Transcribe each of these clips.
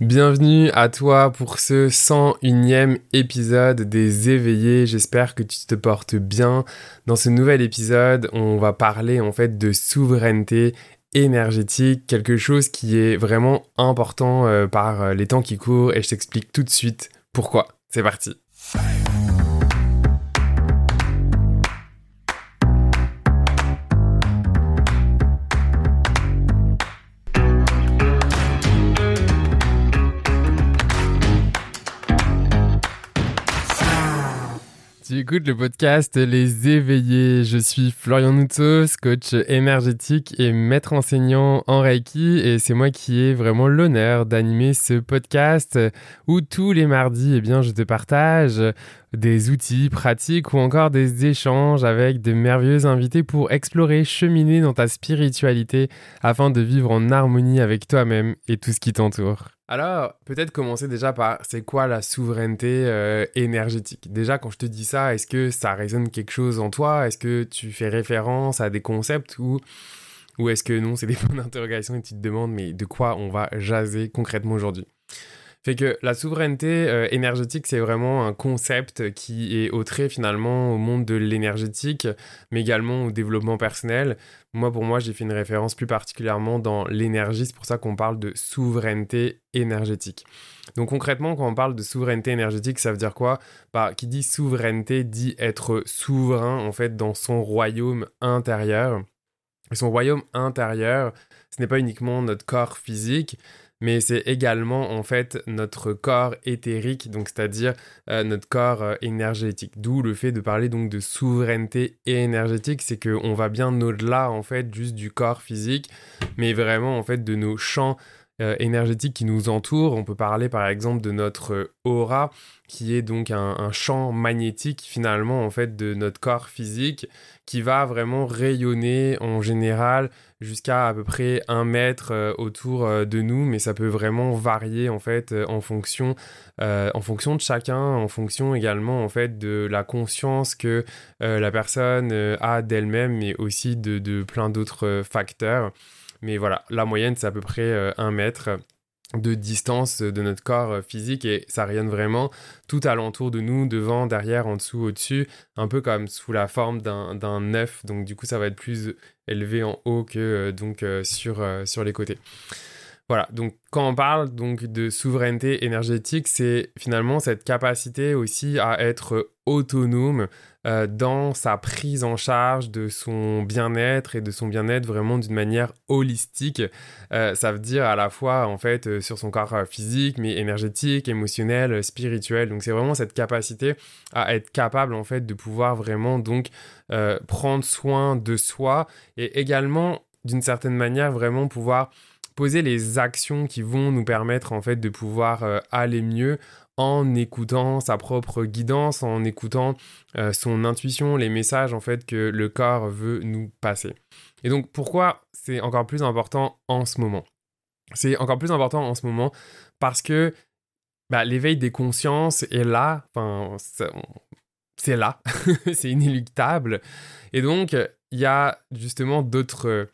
Bienvenue à toi pour ce 101e épisode des éveillés. J'espère que tu te portes bien. Dans ce nouvel épisode, on va parler en fait de souveraineté énergétique, quelque chose qui est vraiment important euh, par euh, les temps qui courent et je t'explique tout de suite pourquoi. C'est parti. Écoutes le podcast Les Éveillés. Je suis Florian Noutos, coach énergétique et maître enseignant en Reiki. Et c'est moi qui ai vraiment l'honneur d'animer ce podcast où tous les mardis, eh bien, je te partage des outils pratiques ou encore des échanges avec de merveilleux invités pour explorer, cheminer dans ta spiritualité afin de vivre en harmonie avec toi-même et tout ce qui t'entoure. Alors, peut-être commencer déjà par c'est quoi la souveraineté euh, énergétique? Déjà, quand je te dis ça, est-ce que ça résonne quelque chose en toi? Est-ce que tu fais référence à des concepts ou, ou est-ce que non, c'est des points d'interrogation et tu te demandes mais de quoi on va jaser concrètement aujourd'hui? Fait que la souveraineté euh, énergétique, c'est vraiment un concept qui est autré finalement au monde de l'énergétique, mais également au développement personnel. Moi, pour moi, j'ai fait une référence plus particulièrement dans l'énergie, c'est pour ça qu'on parle de souveraineté énergétique. Donc concrètement, quand on parle de souveraineté énergétique, ça veut dire quoi? Bah, Qui dit souveraineté dit être souverain en fait dans son royaume intérieur. Et son royaume intérieur, ce n'est pas uniquement notre corps physique, mais c'est également en fait notre corps éthérique, donc c'est-à-dire euh, notre corps euh, énergétique. D'où le fait de parler donc de souveraineté énergétique, c'est qu'on va bien au-delà en fait juste du corps physique, mais vraiment en fait de nos champs énergétiques qui nous entourent. On peut parler par exemple de notre aura, qui est donc un, champ magnétique finalement en fait de notre corps physique, qui va vraiment rayonner en général jusqu'à à peu près un mètre euh, autour euh, de nous, mais ça peut vraiment varier en fait en fonction, en fonction de chacun, en fonction également en fait de la conscience que la personne a d'elle-même, mais aussi de plein d'autres facteurs. Mais voilà, la moyenne, c'est à peu près euh, un mètre de distance de notre corps euh, physique et ça rayonne vraiment tout alentour de nous, devant, derrière, en dessous, au-dessus, un peu comme sous la forme d'un œuf. Donc du coup, ça va être plus élevé en haut que euh, donc sur les côtés. Voilà, donc quand on parle donc de souveraineté énergétique, c'est finalement cette capacité aussi à être autonome euh, dans sa prise en charge de son bien-être et de son bien-être vraiment d'une manière holistique. Euh, ça veut dire à la fois en fait euh, sur son corps physique, mais énergétique, émotionnel, spirituel. Donc c'est vraiment cette capacité à être capable en fait de pouvoir vraiment donc prendre soin de soi et également d'une certaine manière vraiment pouvoir poser les actions qui vont nous permettre en fait de pouvoir euh, aller mieux en écoutant sa propre guidance, en écoutant euh, son intuition, les messages en fait que le corps veut nous passer. Et donc pourquoi c'est encore plus important en ce moment? C'est encore plus important en ce moment parce que bah, l'éveil des consciences est là, c'est là, c'est inéluctable. Et donc il y a justement d'autres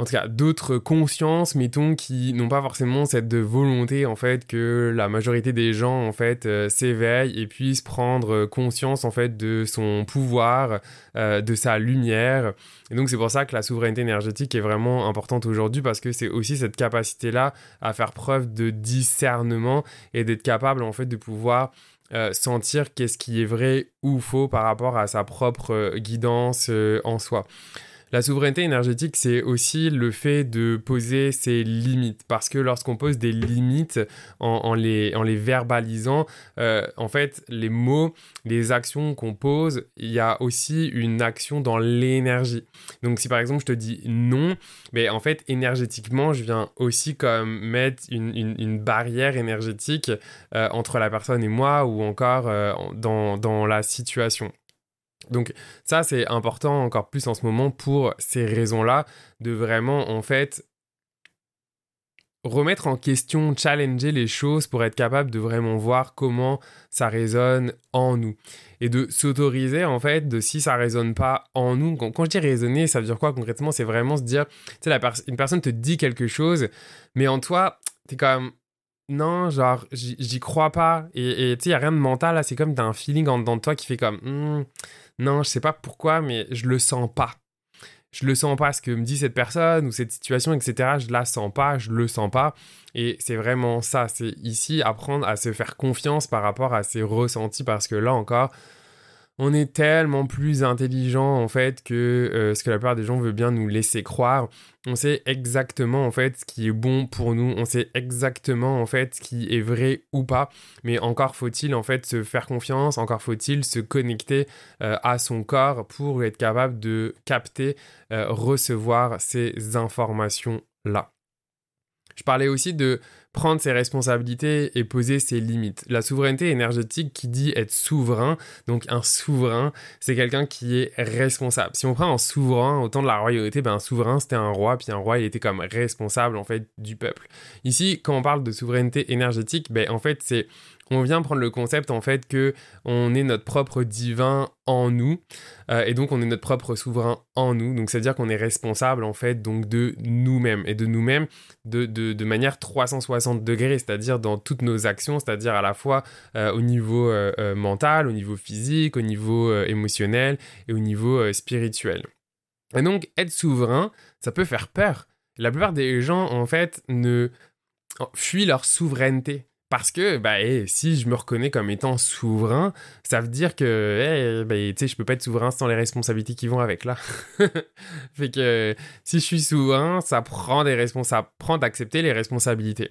en tout cas d'autres consciences, mettons, qui n'ont pas forcément cette volonté en fait que la majorité des gens en fait euh, s'éveillent et puissent prendre conscience en fait de son pouvoir, euh, de sa lumière. Et donc c'est pour ça que la souveraineté énergétique est vraiment importante aujourd'hui parce que c'est aussi cette capacité là à faire preuve de discernement et d'être capable en fait de pouvoir euh, sentir qu'est-ce qui est vrai ou faux par rapport à sa propre guidance en soi. La souveraineté énergétique, c'est aussi le fait de poser ses limites. Parce que lorsqu'on pose des limites en, les, en les, verbalisant, euh, en fait, les mots, les actions qu'on pose, il y a aussi une action dans l'énergie. Donc si par exemple je te dis non, mais en fait énergétiquement, je viens aussi comme mettre une, barrière énergétique euh, entre la personne et moi ou encore euh, dans, dans la situation. Donc ça, c'est important encore plus en ce moment pour ces raisons-là, de vraiment, en fait, remettre en question, challenger les choses pour être capable de vraiment voir comment ça résonne en nous. Et de s'autoriser, en fait, de si ça résonne pas en nous. Quand, je dis raisonner, ça veut dire quoi concrètement? C'est vraiment se dire, tu sais, une personne te dit quelque chose, mais en toi, tu es quand même non, genre, j'y crois pas. Et tu sais, il a rien de mental, là. C'est comme t'as un feeling en dedans de toi qui fait comme, hmm, non, je sais pas pourquoi, mais je le sens pas. Je le sens pas, ce que me dit cette personne ou cette situation, etc. Je la sens pas, je le sens pas. Et c'est vraiment ça. C'est ici apprendre à se faire confiance par rapport à ses ressentis parce que là encore, on est tellement plus intelligent en fait que euh, ce que la plupart des gens veulent bien nous laisser croire. On sait exactement en fait ce qui est bon pour nous, on sait exactement en fait ce qui est vrai ou pas, mais encore faut-il en fait se faire confiance, encore faut-il se connecter euh, à son corps pour être capable de capter, euh, recevoir ces informations là. Je parlais aussi de prendre ses responsabilités et poser ses limites. La souveraineté énergétique qui dit être souverain, donc un souverain, c'est quelqu'un qui est responsable. Si on prend un souverain au temps de la royauté, ben un souverain c'était un roi, puis un roi il était comme responsable en fait du peuple. Ici, quand on parle de souveraineté énergétique, ben en fait c'est on vient prendre le concept en fait que on est notre propre divin en nous euh, et donc on est notre propre souverain en nous. Donc c'est à dire qu'on est responsable en fait donc de nous-mêmes et de nous-mêmes de, de, manière 360 degrés c'est-à-dire dans toutes nos actions c'est-à-dire à la fois euh, au niveau euh, mental au niveau physique au niveau émotionnel et au niveau spirituel. Et donc être souverain ça peut faire peur. La plupart des gens en fait ne fuient leur souveraineté parce que, bah, si je me reconnais comme étant souverain, ça veut dire que, bah, sais, je peux pas être souverain sans les responsabilités qui vont avec, là. fait que, si je suis souverain, ça prend des ça prend d'accepter les responsabilités.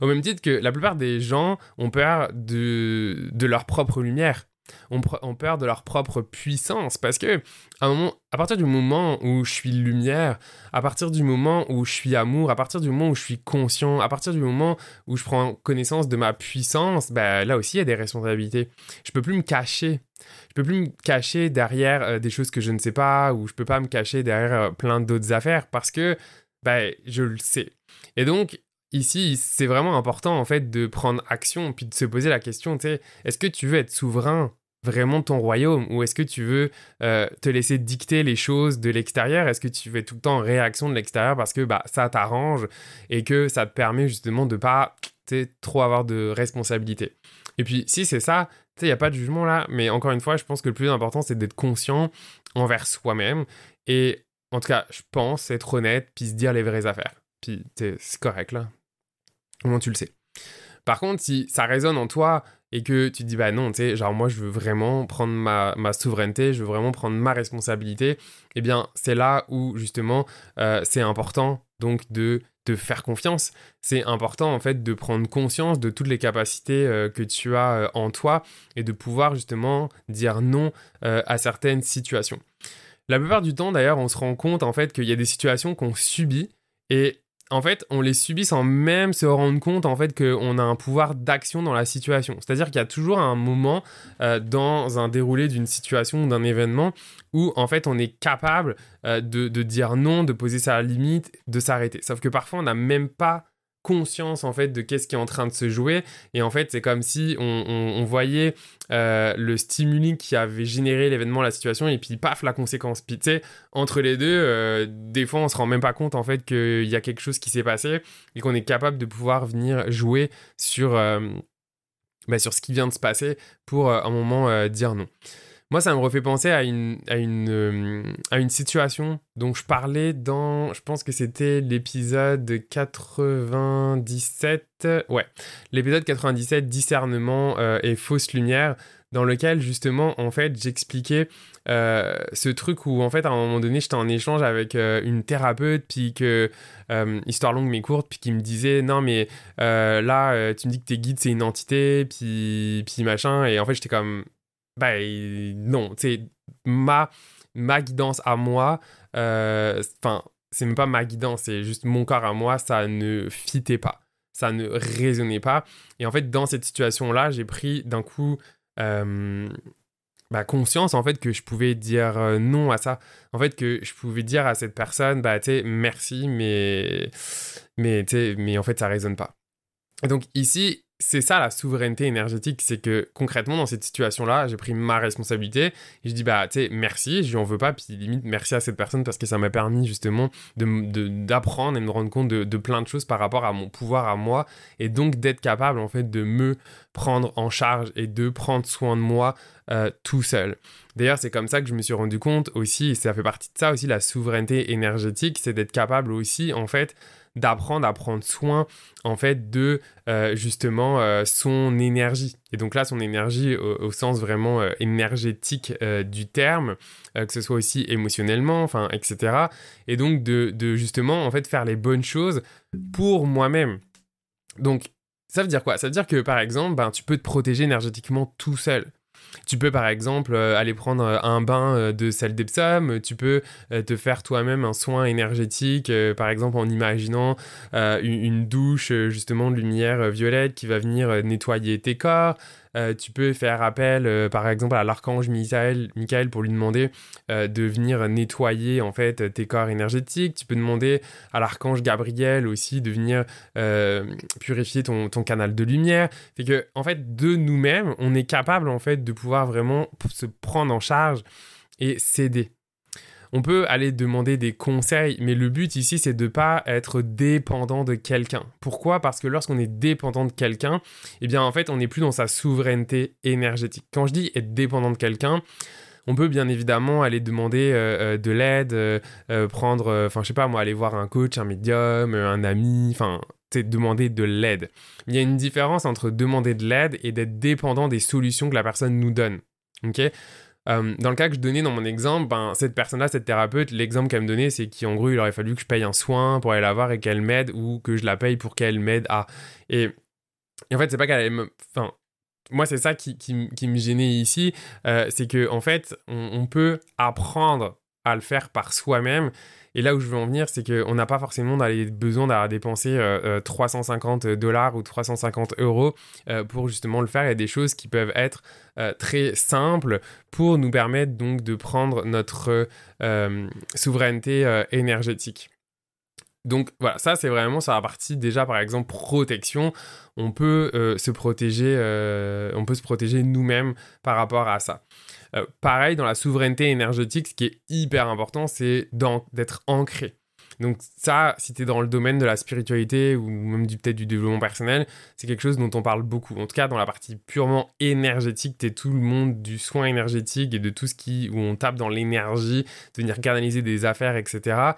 Au même titre que la plupart des gens ont peur de, de leur propre lumière ont, peur de leur propre puissance parce que à, un moment, à partir du moment où je suis lumière, à partir du moment où je suis amour, à partir du moment où je suis conscient, à partir du moment où je prends connaissance de ma puissance, ben, là aussi il y a des responsabilités. Je peux plus me cacher. Je peux plus me cacher derrière euh, des choses que je ne sais pas ou je peux pas me cacher derrière euh, plein d'autres affaires parce que ben, je le sais. Et donc, ici, c'est vraiment important en fait de prendre action puis de se poser la question, tu sais, est-ce que tu veux être souverain? Vraiment ton royaume ou est-ce que tu veux euh, te laisser dicter les choses de l'extérieur? Est-ce que tu veux tout le temps réaction de l'extérieur parce que bah, ça t'arrange et que ça te permet justement de pas trop avoir de responsabilité? Et puis si c'est ça, il n'y a pas de jugement là, mais encore une fois, je pense que le plus important c'est d'être conscient envers soi-même et en tout cas, je pense être honnête puis se dire les vraies affaires. Puis c'est correct là. Comment tu le sais Par contre, si ça résonne en toi, et que tu dis bah non, tu sais, genre moi je veux vraiment prendre ma, ma, souveraineté, je veux vraiment prendre ma responsabilité, eh bien c'est là où justement euh, c'est important donc de te faire confiance. C'est important en fait de prendre conscience de toutes les capacités euh, que tu as euh, en toi et de pouvoir justement dire non à certaines situations. La plupart du temps d'ailleurs on se rend compte en fait qu'il y a des situations qu'on subit et en fait, on les subit sans même se rendre compte en fait qu'on a un pouvoir d'action dans la situation. C'est-à-dire qu'il y a toujours un moment euh, dans un déroulé d'une situation ou d'un événement où en fait on est capable euh, de, de, dire non, de poser sa limite, de s'arrêter. Sauf que parfois on n'a même pas conscience en fait de qu'est-ce qui est en train de se jouer. Et en fait c'est comme si on, voyait euh, le stimuli qui avait généré l'événement la situation et puis paf la conséquence. Puis entre les deux euh, des fois on se rend même pas compte en fait qu'il y a quelque chose qui s'est passé et qu'on est capable de pouvoir venir jouer sur euh, bah, sur ce qui vient de se passer pour un moment dire non moi, ça me refait penser à une, à une, euh, à une situation dont je parlais dans, je pense que c'était l'épisode 97, ouais, l'épisode 97, discernement euh, et fausse lumière, dans lequel justement, en fait, j'expliquais euh, ce truc où, en fait, à un moment donné, j'étais en échange avec une thérapeute, puis que, histoire longue mais courte, puis qui me disait, non, mais là, tu me dis que tes guides, c'est une entité, puis, puis machin, et en fait, j'étais comme ben non, tu ma, ma guidance à moi, euh, enfin, c'est même pas ma guidance, c'est juste mon corps à moi, ça ne fitait pas, ça ne résonnait pas. Et en fait, dans cette situation-là, j'ai pris d'un coup euh, bah, conscience en fait que je pouvais dire euh, non à ça. En fait, que je pouvais dire à cette personne, bah, tu merci, mais, mais, mais en fait, ça résonne pas. Et donc ici, c'est ça la souveraineté énergétique, c'est que concrètement dans cette situation-là, j'ai pris ma responsabilité et je dis bah tu sais merci, je lui en veux pas, puis limite merci à cette personne parce que ça m'a permis justement d'apprendre et de me rendre compte de, de, plein de choses par rapport à mon pouvoir à moi et donc d'être capable en fait de me prendre en charge et de prendre soin de moi euh, tout seul. D'ailleurs, c'est comme ça que je me suis rendu compte aussi, et ça fait partie de ça aussi, la souveraineté énergétique, c'est d'être capable aussi, en fait, d'apprendre à prendre soin en fait de euh, justement euh, son énergie. Et donc là son énergie au, sens vraiment euh, énergétique du terme que ce soit aussi émotionnellement enfin etc et donc de, de, justement en fait faire les bonnes choses pour moi-même. Donc ça veut dire quoi? Ça veut dire que par exemple ben, tu peux te protéger énergétiquement tout seul tu peux par exemple euh, aller prendre euh, un bain euh, de sel d'Epsom, tu peux te faire toi-même un soin énergétique, par exemple en imaginant une, douche justement de lumière violette qui va venir nettoyer tes corps. Euh, tu peux faire appel, euh, par exemple, à l'archange Michael, pour lui demander euh, de venir nettoyer en fait tes corps énergétiques. Tu peux demander à l'archange Gabriel aussi de venir purifier ton, ton, canal de lumière. Fait que en fait, de nous-mêmes, on est capable en fait de pouvoir vraiment se prendre en charge et s'aider. On peut aller demander des conseils, mais le but ici, c'est de pas être dépendant de quelqu'un. Pourquoi? Parce que lorsqu'on est dépendant de quelqu'un, eh bien, en fait, on n'est plus dans sa souveraineté énergétique. Quand je dis être dépendant de quelqu'un, on peut bien évidemment aller demander euh, euh, de l'aide, euh, prendre, enfin, je sais pas moi, aller voir un coach, un médium, un ami, enfin, c'est demander de l'aide. Il y a une différence entre demander de l'aide et d'être dépendant des solutions que la personne nous donne. Ok? Euh, dans le cas que je donnais dans mon exemple, ben, cette personne-là, cette thérapeute, l'exemple qu'elle me donnait, c'est qu'en gros, il aurait fallu que je paye un soin pour aller la voir et qu'elle m'aide ou que je la paye pour qu'elle m'aide à. Et, en fait, c'est pas qu'elle me. Enfin, moi, c'est ça qui, qui, me gênait ici, euh, c'est que en fait, on, peut apprendre à le faire par soi-même et là où je veux en venir, c'est qu'on n'a pas forcément besoin d'avoir dépensé 350 euh, euh, dollars ou 350 euros euh, pour justement le faire. Il y a des choses qui peuvent être très simples pour nous permettre donc de prendre notre souveraineté énergétique. Donc voilà, ça c'est vraiment sur la partie déjà par exemple protection. On peut se protéger, on peut se protéger nous-mêmes par rapport à ça. Euh, pareil, dans la souveraineté énergétique, ce qui est hyper important, c'est d'être ancré. Donc ça, si tu es dans le domaine de la spiritualité ou même peut-être du développement personnel, c'est quelque chose dont on parle beaucoup. En tout cas, dans la partie purement énergétique, tu es tout le monde du soin énergétique et de tout ce qui où on tape dans l'énergie, de venir canaliser des affaires, etc.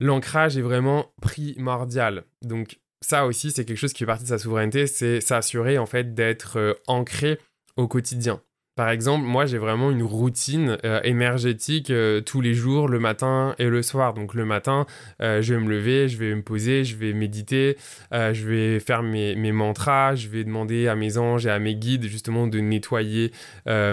L'ancrage est vraiment primordial. Donc ça aussi, c'est quelque chose qui fait partie de sa souveraineté, c'est s'assurer en fait d'être euh, ancré au quotidien. Par exemple, moi j'ai vraiment une routine euh, énergétique euh, tous les jours, le matin et le soir. Donc le matin, euh, je vais me lever, je vais me poser, je vais méditer, je vais faire mes, mantras, je vais demander à mes anges et à mes guides justement de nettoyer bah,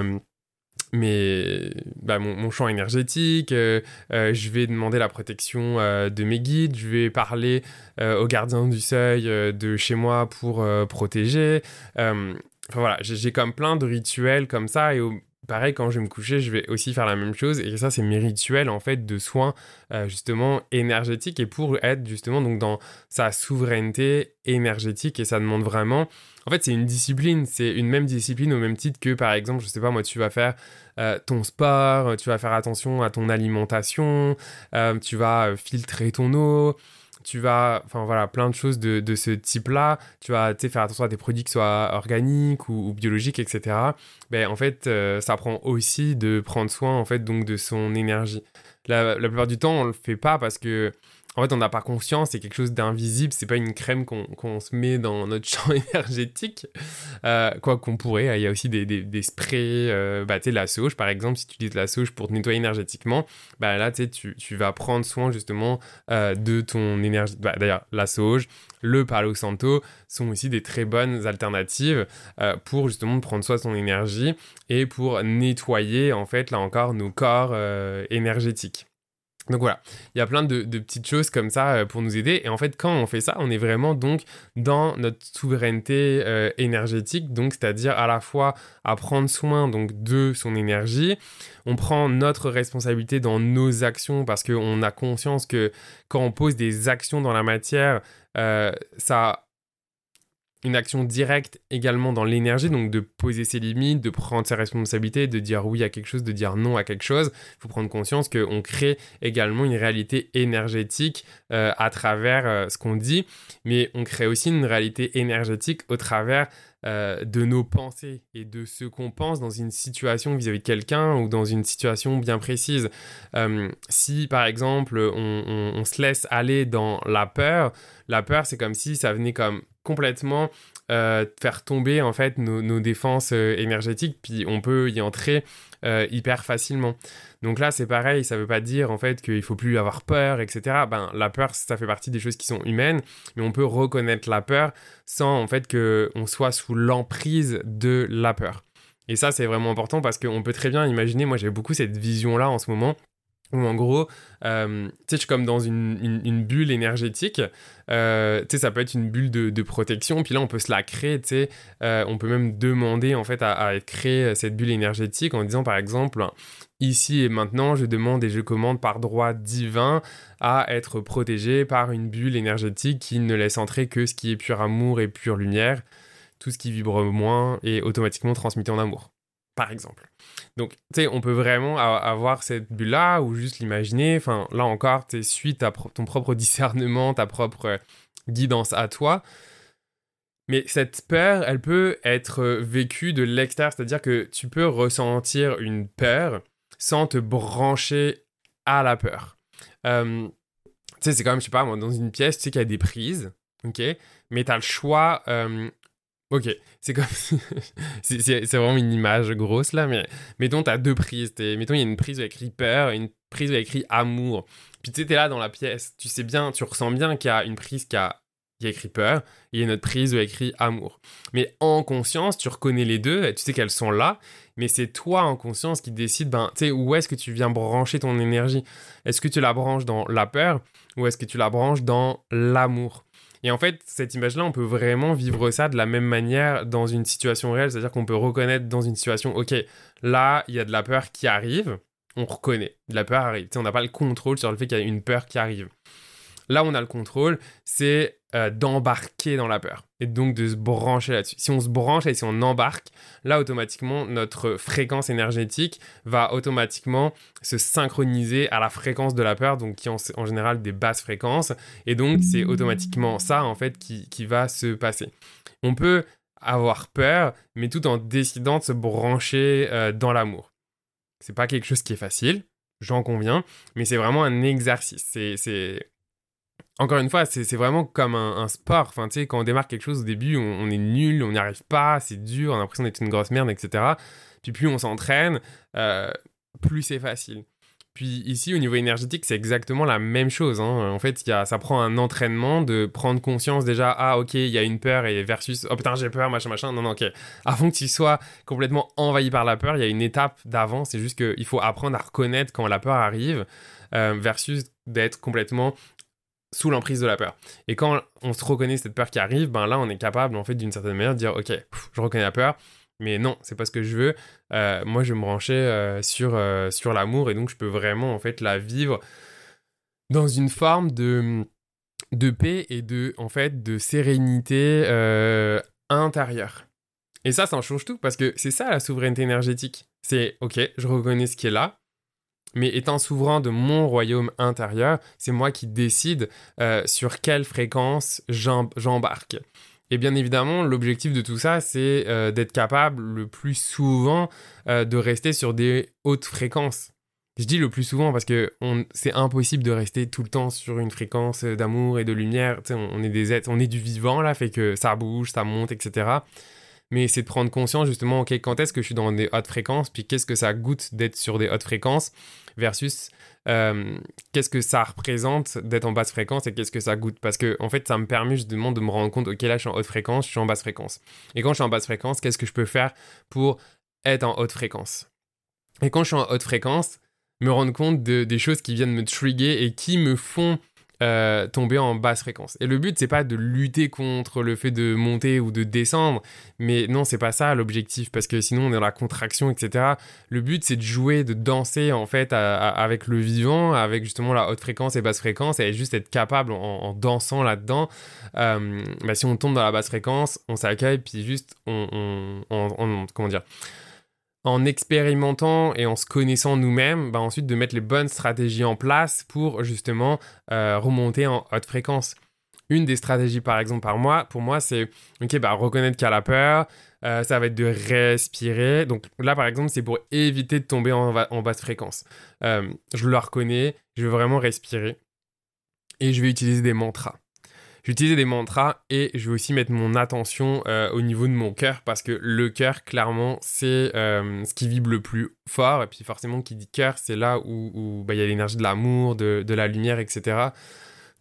mon, champ énergétique, je vais demander la protection de mes guides, je vais parler aux gardiens du seuil de chez moi pour protéger. Enfin voilà, j'ai comme plein de rituels comme ça et pareil quand je vais me coucher, je vais aussi faire la même chose et ça c'est mes rituels en fait de soins euh, justement énergétiques et pour être justement donc dans sa souveraineté énergétique et ça demande vraiment en fait c'est une discipline, c'est une même discipline au même titre que par exemple, je sais pas moi tu vas faire euh, ton sport, tu vas faire attention à ton alimentation, euh, tu vas filtrer ton eau, tu vas, enfin voilà, plein de choses de, de ce type-là. Tu vas faire attention à des produits qui soient organiques ou, biologiques, etc. Ben, en fait, euh, ça prend aussi de prendre soin en fait donc de son énergie. La, la plupart du temps, on le fait pas parce que en fait, on n'a pas conscience, c'est quelque chose d'invisible, c'est pas une crème qu'on se met dans notre champ énergétique, euh, quoi qu'on pourrait. Il y a aussi des, des, sprays, euh, bah, la sauge, par exemple, si tu utilises la sauge pour te nettoyer énergétiquement, bah là, tu, tu vas prendre soin justement euh, de ton énergie. Bah, D'ailleurs, la sauge, le Palo Santo sont aussi des très bonnes alternatives pour justement prendre soin de son énergie et pour nettoyer, en fait, là encore, nos corps énergétiques. Donc voilà, il y a plein de, petites choses comme ça euh, pour nous aider. Et en fait, quand on fait ça, on est vraiment donc dans notre souveraineté euh, énergétique, donc c'est-à-dire à la fois à prendre soin donc de son énergie. On prend notre responsabilité dans nos actions parce qu'on a conscience que quand on pose des actions dans la matière, euh, ça une action directe également dans l'énergie, donc de poser ses limites, de prendre ses responsabilités, de dire oui à quelque chose, de dire non à quelque chose. Il faut prendre conscience qu'on crée également une réalité énergétique euh, à travers euh, ce qu'on dit, mais on crée aussi une réalité énergétique au travers euh, de nos pensées et de ce qu'on pense dans une situation vis-à-vis de quelqu'un ou dans une situation bien précise. si par exemple on se laisse aller dans la peur, la peur c'est comme si ça venait comme complètement euh, faire tomber en fait nos, défenses euh, énergétiques, puis on peut y entrer euh, hyper facilement. Donc là, c'est pareil, ça veut pas dire en fait qu'il faut plus avoir peur, etc. Ben, la peur, ça fait partie des choses qui sont humaines, mais on peut reconnaître la peur sans en fait qu'on soit sous l'emprise de la peur. Et ça, c'est vraiment important parce qu'on peut très bien imaginer, moi j'ai beaucoup cette vision-là en ce moment, où en gros, euh, tu sais, je suis comme dans une, bulle énergétique. Euh, tu sais, ça peut être une bulle de, de, protection. Puis là, on peut se la créer, tu sais. Euh, on peut même demander, en fait, à, à, créer cette bulle énergétique en disant, par exemple, ici et maintenant, je demande et je commande par droit divin à être protégé par une bulle énergétique qui ne laisse entrer que ce qui est pur amour et pure lumière. Tout ce qui vibre moins est automatiquement transmis en amour par exemple. Donc, tu sais, on peut vraiment avoir cette bulle-là ou juste l'imaginer. Enfin, là encore, tu suite à ton propre discernement, ta propre euh, guidance à toi. Mais cette peur, elle peut être vécue de l'extérieur, c'est-à-dire que tu peux ressentir une peur sans te brancher à la peur. Euh, tu sais, c'est quand même, je sais pas, dans une pièce, tu sais qu'il y a des prises, ok? Mais tu as le choix euh, Ok, c'est comme. c'est vraiment une image grosse là, mais mettons, t'as deux prises. Mettons, il y a une prise où il y a écrit peur et une prise où il y a écrit amour. Puis tu sais, t'es là dans la pièce, tu sais bien, tu ressens bien qu'il y a une prise qui a, qui a écrit peur et une autre prise où il y a écrit amour. Mais en conscience, tu reconnais les deux, et tu sais qu'elles sont là, mais c'est toi en conscience qui décide, ben, tu sais, où est-ce que tu viens brancher ton énergie? Est-ce que tu la branches dans la peur ou est-ce que tu la branches dans l'amour? Et en fait, cette image-là, on peut vraiment vivre ça de la même manière dans une situation réelle, c'est-à-dire qu'on peut reconnaître dans une situation, ok, là, il y a de la peur qui arrive, on reconnaît, de la peur arrive. on n'a pas le contrôle sur le fait qu'il y a une peur qui arrive. Là on a le contrôle, c'est euh, d'embarquer dans la peur et donc de se brancher là-dessus. Si on se branche et si on embarque, là automatiquement notre fréquence énergétique va automatiquement se synchroniser à la fréquence de la peur, donc qui est en, général des basses fréquences, et donc c'est automatiquement ça en fait qui, qui va se passer. On peut avoir peur, mais tout en décidant de se brancher euh, dans l'amour. C'est pas quelque chose qui est facile, j'en conviens, mais c'est vraiment un exercice. C'est encore une fois, c'est vraiment comme un, sport. Enfin, tu sais, quand on démarre quelque chose au début, on, est nul, on n'y arrive pas, c'est dur, on a l'impression d'être une grosse merde, etc. Puis plus on s'entraîne, euh, plus c'est facile. Puis ici, au niveau énergétique, c'est exactement la même chose. Hein. En fait, ça prend un entraînement de prendre conscience déjà, ah ok, il y a une peur et versus, oh putain, j'ai peur, machin, machin. Non, non, ok. Avant que tu sois complètement envahi par la peur, il y a une étape d'avant. C'est juste qu'il faut apprendre à reconnaître quand la peur arrive euh, versus d'être complètement sous l'emprise de la peur. Et quand on se reconnaît cette peur qui arrive, ben là, on est capable, en fait, d'une certaine manière, de dire, ok, je reconnais la peur, mais non, c'est pas ce que je veux. Euh, moi, je vais me brancher euh, sur, euh, sur l'amour, et donc je peux vraiment, en fait, la vivre dans une forme de, de paix et de, en fait, de sérénité intérieure. Et ça, ça en change tout, parce que c'est ça la souveraineté énergétique. C'est, ok, je reconnais ce qui est là, mais étant souverain de mon royaume intérieur, c'est moi qui décide euh, sur quelle fréquence j'embarque. Et bien évidemment, l'objectif de tout ça, c'est euh, d'être capable le plus souvent euh, de rester sur des hautes fréquences. Je dis le plus souvent parce que c'est impossible de rester tout le temps sur une fréquence d'amour et de lumière. On, on, est des êtres, on est du vivant là, fait que ça bouge, ça monte, etc mais c'est de prendre conscience justement, ok, quand est-ce que je suis dans des hautes fréquences, puis qu'est-ce que ça goûte d'être sur des hautes fréquences, versus euh, qu'est-ce que ça représente d'être en basse fréquence et qu'est-ce que ça goûte? Parce que, en fait, ça me permet justement de me rendre compte, ok, là, je suis en haute fréquence, je suis en basse fréquence. Et quand je suis en basse fréquence, qu'est-ce que je peux faire pour être en haute fréquence? Et quand je suis en haute fréquence, me rendre compte de, des choses qui viennent me trigger et qui me font euh, tomber en basse fréquence. Et le but, c'est pas de lutter contre le fait de monter ou de descendre, mais non, c'est pas ça l'objectif, parce que sinon on est dans la contraction, etc. Le but, c'est de jouer, de danser en fait avec le vivant, avec justement la haute fréquence et basse fréquence, et juste être capable en, dansant là-dedans. Euh, bah, si on tombe dans la basse fréquence, on s'accueille, puis juste on, on comment dire en expérimentant et en se connaissant nous-mêmes, bah ensuite de mettre les bonnes stratégies en place pour justement euh, remonter en haute fréquence. Une des stratégies, par exemple, par moi, pour moi, c'est ok, bah, reconnaître qu'il y a peur. Euh, ça va être de respirer. Donc là, par exemple, c'est pour éviter de tomber en, basse fréquence. Euh, je le reconnais, je vais vraiment respirer et je vais utiliser des mantras. J'utilise des mantras et je vais aussi mettre mon attention euh, au niveau de mon cœur parce que le cœur, clairement, c'est euh, ce qui vibre le plus fort. Et puis forcément, qui dit cœur, c'est là où bah, il y a l'énergie de l'amour, de, la lumière, etc.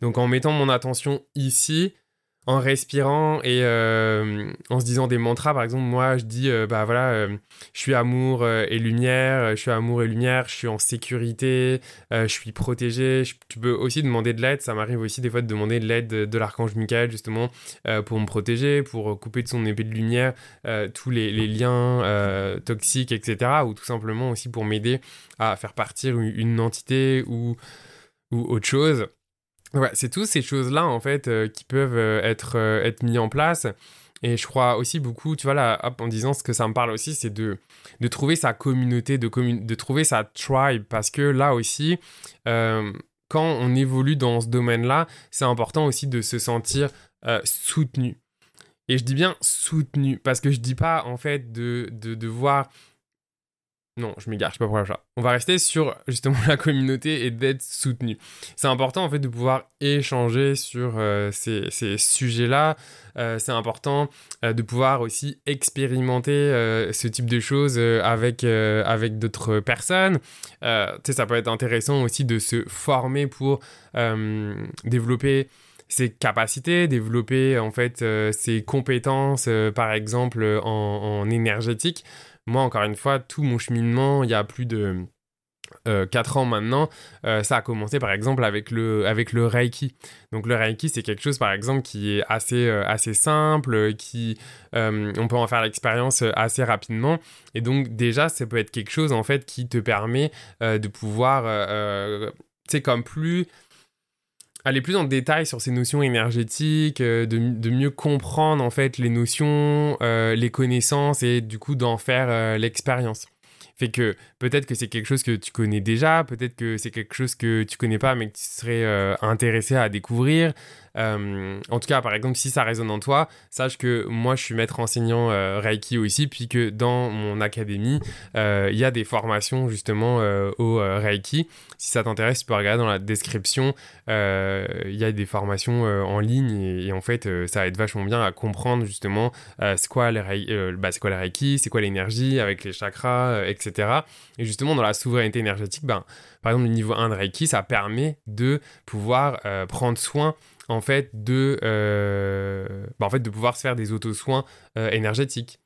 Donc en mettant mon attention ici, en respirant et euh, en se disant des mantras. Par exemple, moi, je dis, euh, bah voilà, euh, je suis amour et lumière, je suis amour et lumière, je suis en sécurité, je suis protégé. tu peux aussi demander de l'aide. Ça m'arrive aussi des fois de demander de l'aide de, l'archange Michael, justement, pour me protéger, pour couper de son épée de lumière tous les, liens toxiques, etc. Ou tout simplement aussi pour m'aider à faire partir une, une entité ou, ou autre chose. Ouais, c'est toutes ces choses-là, en fait, euh, qui peuvent euh, être, euh, être mis en place. Et je crois aussi beaucoup, tu vois, là, en disant ce que ça me parle aussi, c'est de, de trouver sa communauté, de, de trouver sa tribe. Parce que là aussi, quand on évolue dans ce domaine-là, c'est important aussi de se sentir soutenu. Et je dis bien soutenu, parce que je dis pas, en fait, de, de, de voir non, je m'égare, je sais pas pourquoi ça. On va rester sur justement la communauté et d'être soutenu. C'est important en fait de pouvoir échanger sur euh, ces, sujets-là. Euh, c'est important euh, de pouvoir aussi expérimenter ce type de choses avec, avec d'autres personnes. tu sais, ça peut être intéressant aussi de se former pour développer ses capacités, développer en fait ses compétences, par exemple en énergétique. Moi, encore une fois, tout mon cheminement, il y a plus de... Euh, 4 ans maintenant, euh, ça a commencé par exemple avec le, Reiki. Donc le Reiki, c'est quelque chose par exemple qui est assez, euh, assez simple, qui euh, on peut en faire l'expérience assez rapidement. Et donc déjà, ça peut être quelque chose en fait qui te permet de pouvoir, tu sais, comme plus aller plus en détail sur ces notions énergétiques, euh, de, mieux comprendre en fait les notions, euh, les connaissances et du coup d'en faire euh, l'expérience. Fait que peut-être que c'est quelque chose que tu connais déjà, peut-être que c'est quelque chose que tu connais pas mais que tu serais intéressé à découvrir. Euh, en tout cas, par exemple, si ça résonne en toi, sache que moi, je suis maître enseignant euh, Reiki aussi, puis que dans mon académie, euh, il y a des formations justement au Reiki. Si ça t'intéresse, tu peux regarder dans la description. Il y a des formations en ligne et, en fait, ça aide vachement bien à comprendre justement c'est bah, quoi le Reiki, c'est quoi l'énergie avec les chakras, etc. Et justement, dans la souveraineté énergétique, ben, par exemple, le niveau 1 de Reiki, ça permet de pouvoir prendre soin en fait de, euh, bah, en fait de pouvoir se faire des auto-soins euh, énergétiques.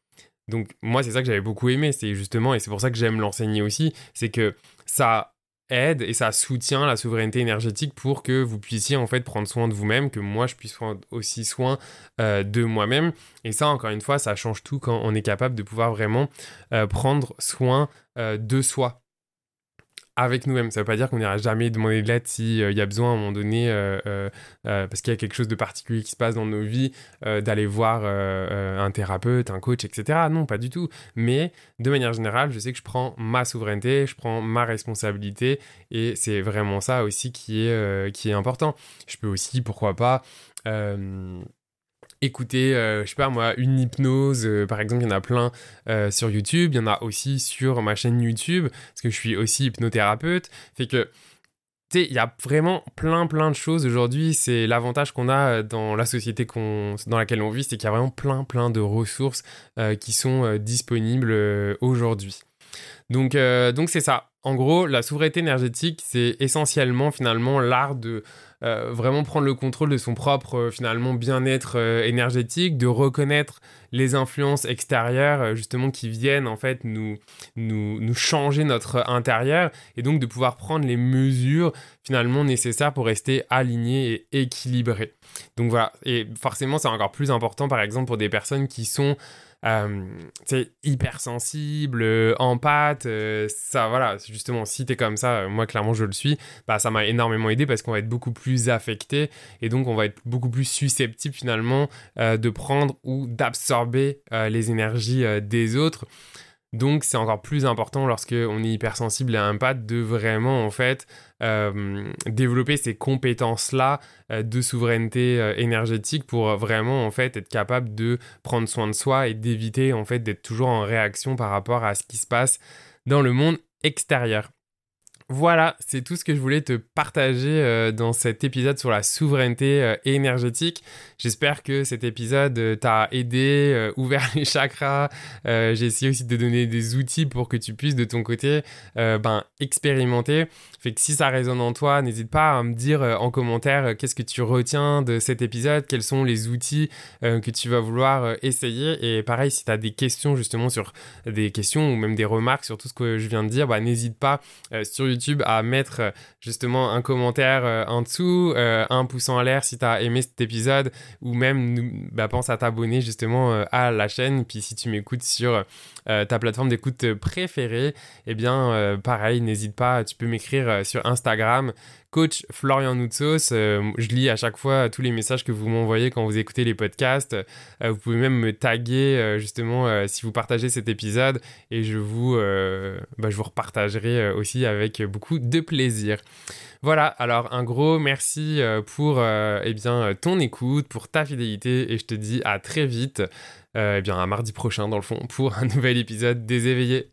Donc moi c'est ça que j'avais beaucoup aimé, c'est justement, et c'est pour ça que j'aime l'enseigner aussi, c'est que ça aide et ça soutient la souveraineté énergétique pour que vous puissiez en fait prendre soin de vous-même, que moi je puisse prendre aussi soin euh, de moi-même. Et ça encore une fois, ça change tout quand on est capable de pouvoir vraiment prendre soin de soi avec nous-mêmes. Ça ne veut pas dire qu'on n'ira jamais demander de l'aide s'il euh, y a besoin à un moment donné, euh, euh, parce qu'il y a quelque chose de particulier qui se passe dans nos vies, d'aller voir un thérapeute, un coach, etc. Non, pas du tout. Mais de manière générale, je sais que je prends ma souveraineté, je prends ma responsabilité, et c'est vraiment ça aussi qui est, qui est important. Je peux aussi, pourquoi pas écouter, euh, je sais pas moi, une hypnose, euh, par exemple, il y en a plein euh, sur YouTube, il y en a aussi sur ma chaîne YouTube, parce que je suis aussi hypnothérapeute, fait que, tu sais, il y a vraiment plein plein de choses aujourd'hui, c'est l'avantage qu'on a dans la société qu'on, dans laquelle on vit, c'est qu'il y a vraiment plein plein de ressources qui sont disponibles aujourd'hui. Donc, donc c'est ça. En gros, la souveraineté énergétique, c'est essentiellement finalement l'art de euh, vraiment prendre le contrôle de son propre euh, finalement bien-être euh, énergétique, de reconnaître les influences extérieures justement qui viennent en fait nous, nous, nous changer notre intérieur et donc de pouvoir prendre les mesures finalement nécessaires pour rester aligné et équilibré. Donc voilà, et forcément c'est encore plus important par exemple pour des personnes qui sont euh, hypersensible, euh, empathe, euh, ça voilà, justement, si t'es comme ça, euh, moi clairement je le suis, bah ça m'a énormément aidé parce qu'on va être beaucoup plus affecté et donc on va être beaucoup plus susceptible finalement de prendre ou d'absorber les énergies des autres. Donc c'est encore plus important lorsque on est hypersensible et empathe de vraiment en fait euh, développer ces compétences-là euh, de souveraineté euh, énergétique pour vraiment en fait être capable de prendre soin de soi et d'éviter en fait d'être toujours en réaction par rapport à ce qui se passe dans le monde extérieur. Voilà, c'est tout ce que je voulais te partager euh, dans cet épisode sur la souveraineté euh, énergétique. J'espère que cet épisode euh, t'a aidé, ouvert les chakras. J'ai essayé aussi de donner des outils pour que tu puisses de ton côté ben, expérimenter. Fait que si ça résonne en toi, n'hésite pas à me dire en commentaire qu'est-ce que tu retiens de cet épisode, quels sont les outils que tu vas vouloir essayer. Et pareil, si tu as des questions justement sur des questions ou même des remarques sur tout ce que je viens de dire, bah, n'hésite pas sur YouTube à mettre euh, justement un commentaire euh, en dessous, euh, un pouce en l'air si tu as aimé cet épisode, ou même bah, pense à t'abonner justement à la chaîne. Puis si tu m'écoutes sur ta plateforme d'écoute préférée, eh bien pareil, n'hésite pas, tu peux m'écrire sur Instagram coach Florian Noutsos. je lis à chaque fois tous les messages que vous m'envoyez quand vous écoutez les podcasts. vous pouvez même me taguer justement si vous partagez cet épisode et je vous, bah, repartagerai aussi avec beaucoup de plaisir. Voilà, alors un gros merci euh, pour euh, eh bien, ton écoute, pour ta fidélité et je te dis à très vite, euh, eh bien à mardi prochain dans le fond, pour un nouvel épisode des éveillés.